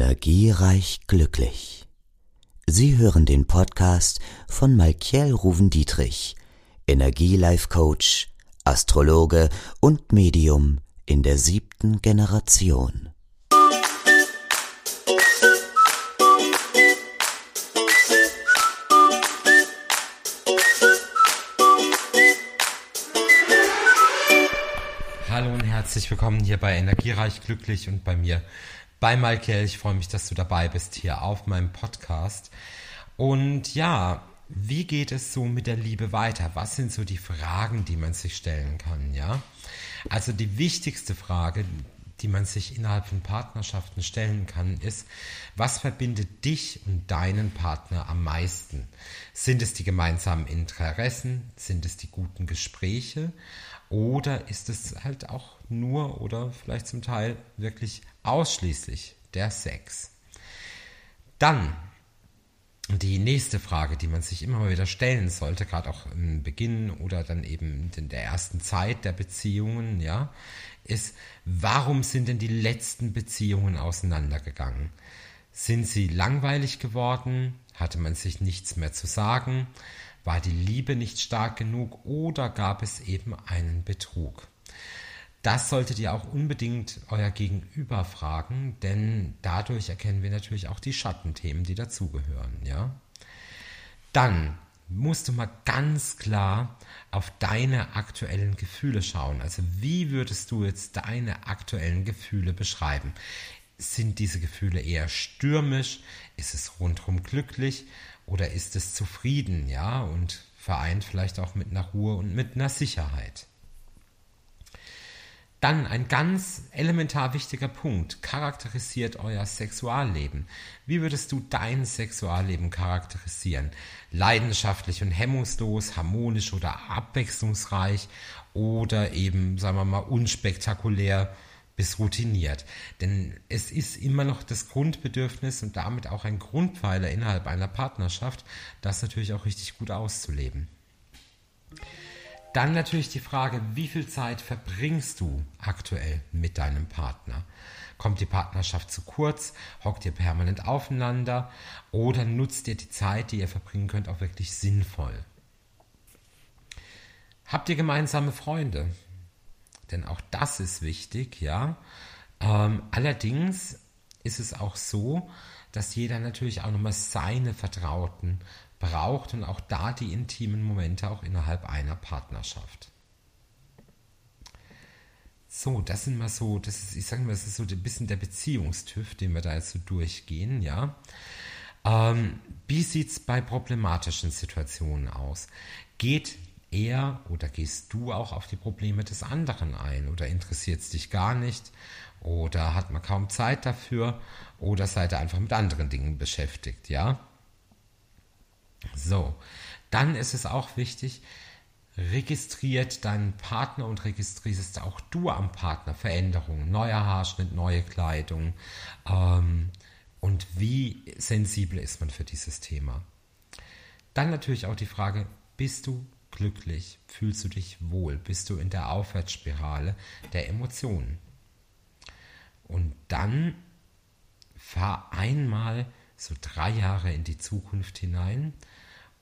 Energiereich glücklich. Sie hören den Podcast von Malkiel Ruven-Dietrich, Energielife Coach, Astrologe und Medium in der siebten Generation. Hallo und herzlich willkommen hier bei Energiereich Glücklich und bei mir bei Malkiel. Ich freue mich, dass du dabei bist hier auf meinem Podcast. Und ja, wie geht es so mit der Liebe weiter? Was sind so die Fragen, die man sich stellen kann, ja? Also die wichtigste Frage, die man sich innerhalb von Partnerschaften stellen kann, ist, was verbindet dich und deinen Partner am meisten? Sind es die gemeinsamen Interessen? Sind es die guten Gespräche? Oder ist es halt auch nur oder vielleicht zum Teil wirklich ausschließlich der Sex? Dann die nächste Frage, die man sich immer mal wieder stellen sollte, gerade auch im Beginn oder dann eben in der ersten Zeit der Beziehungen, ja, ist, warum sind denn die letzten Beziehungen auseinandergegangen? Sind sie langweilig geworden? Hatte man sich nichts mehr zu sagen? War die Liebe nicht stark genug oder gab es eben einen Betrug? Das solltet ihr auch unbedingt euer Gegenüber fragen, denn dadurch erkennen wir natürlich auch die Schattenthemen, die dazugehören, ja? Dann musst du mal ganz klar auf deine aktuellen Gefühle schauen. Also wie würdest du jetzt deine aktuellen Gefühle beschreiben? Sind diese Gefühle eher stürmisch? Ist es rundherum glücklich? Oder ist es zufrieden, ja, und vereint vielleicht auch mit einer Ruhe und mit einer Sicherheit? Dann ein ganz elementar wichtiger Punkt, charakterisiert euer Sexualleben. Wie würdest du dein Sexualleben charakterisieren? Leidenschaftlich und hemmungslos, harmonisch oder abwechslungsreich oder eben, sagen wir mal, unspektakulär, bis routiniert. Denn es ist immer noch das Grundbedürfnis und damit auch ein Grundpfeiler innerhalb einer Partnerschaft, das natürlich auch richtig gut auszuleben. Dann natürlich die Frage, wie viel Zeit verbringst du aktuell mit deinem Partner? Kommt die Partnerschaft zu kurz? Hockt ihr permanent aufeinander? Oder nutzt ihr die Zeit, die ihr verbringen könnt, auch wirklich sinnvoll? Habt ihr gemeinsame Freunde? Denn auch das ist wichtig, ja. Ähm, allerdings ist es auch so, dass jeder natürlich auch nochmal seine Vertrauten braucht und auch da die intimen Momente auch innerhalb einer Partnerschaft. So, das sind mal so, das ist, ich sage mal, das ist so ein bisschen der Beziehungstüff, den wir da jetzt so durchgehen, ja. Ähm, wie sieht es bei problematischen Situationen aus? Geht er oder gehst du auch auf die Probleme des anderen ein oder interessiert es dich gar nicht oder hat man kaum Zeit dafür oder seid ihr einfach mit anderen Dingen beschäftigt, ja? So, dann ist es auch wichtig, registriert deinen Partner und registrierst auch du am Partner Veränderungen, neuer Haarschnitt, neue Kleidung ähm, und wie sensibel ist man für dieses Thema. Dann natürlich auch die Frage, bist du glücklich? Fühlst du dich wohl? Bist du in der Aufwärtsspirale der Emotionen? Und dann fahr einmal so drei Jahre in die Zukunft hinein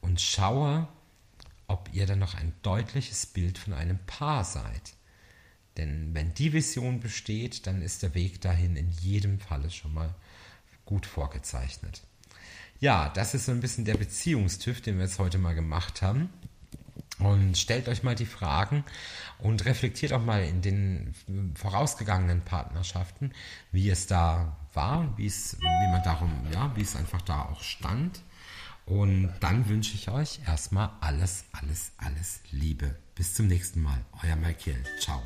und schaue, ob ihr dann noch ein deutliches Bild von einem Paar seid. Denn wenn die Vision besteht, dann ist der Weg dahin in jedem Falle schon mal gut vorgezeichnet. Ja, das ist so ein bisschen der Beziehungstüff, den wir jetzt heute mal gemacht haben. Und stellt euch mal die Fragen und reflektiert auch mal in den vorausgegangenen Partnerschaften, wie es da war, wie es, wie man darum, ja, wie es einfach da auch stand. Und dann wünsche ich euch erstmal alles, alles, alles Liebe. Bis zum nächsten Mal. Euer Michael. Ciao.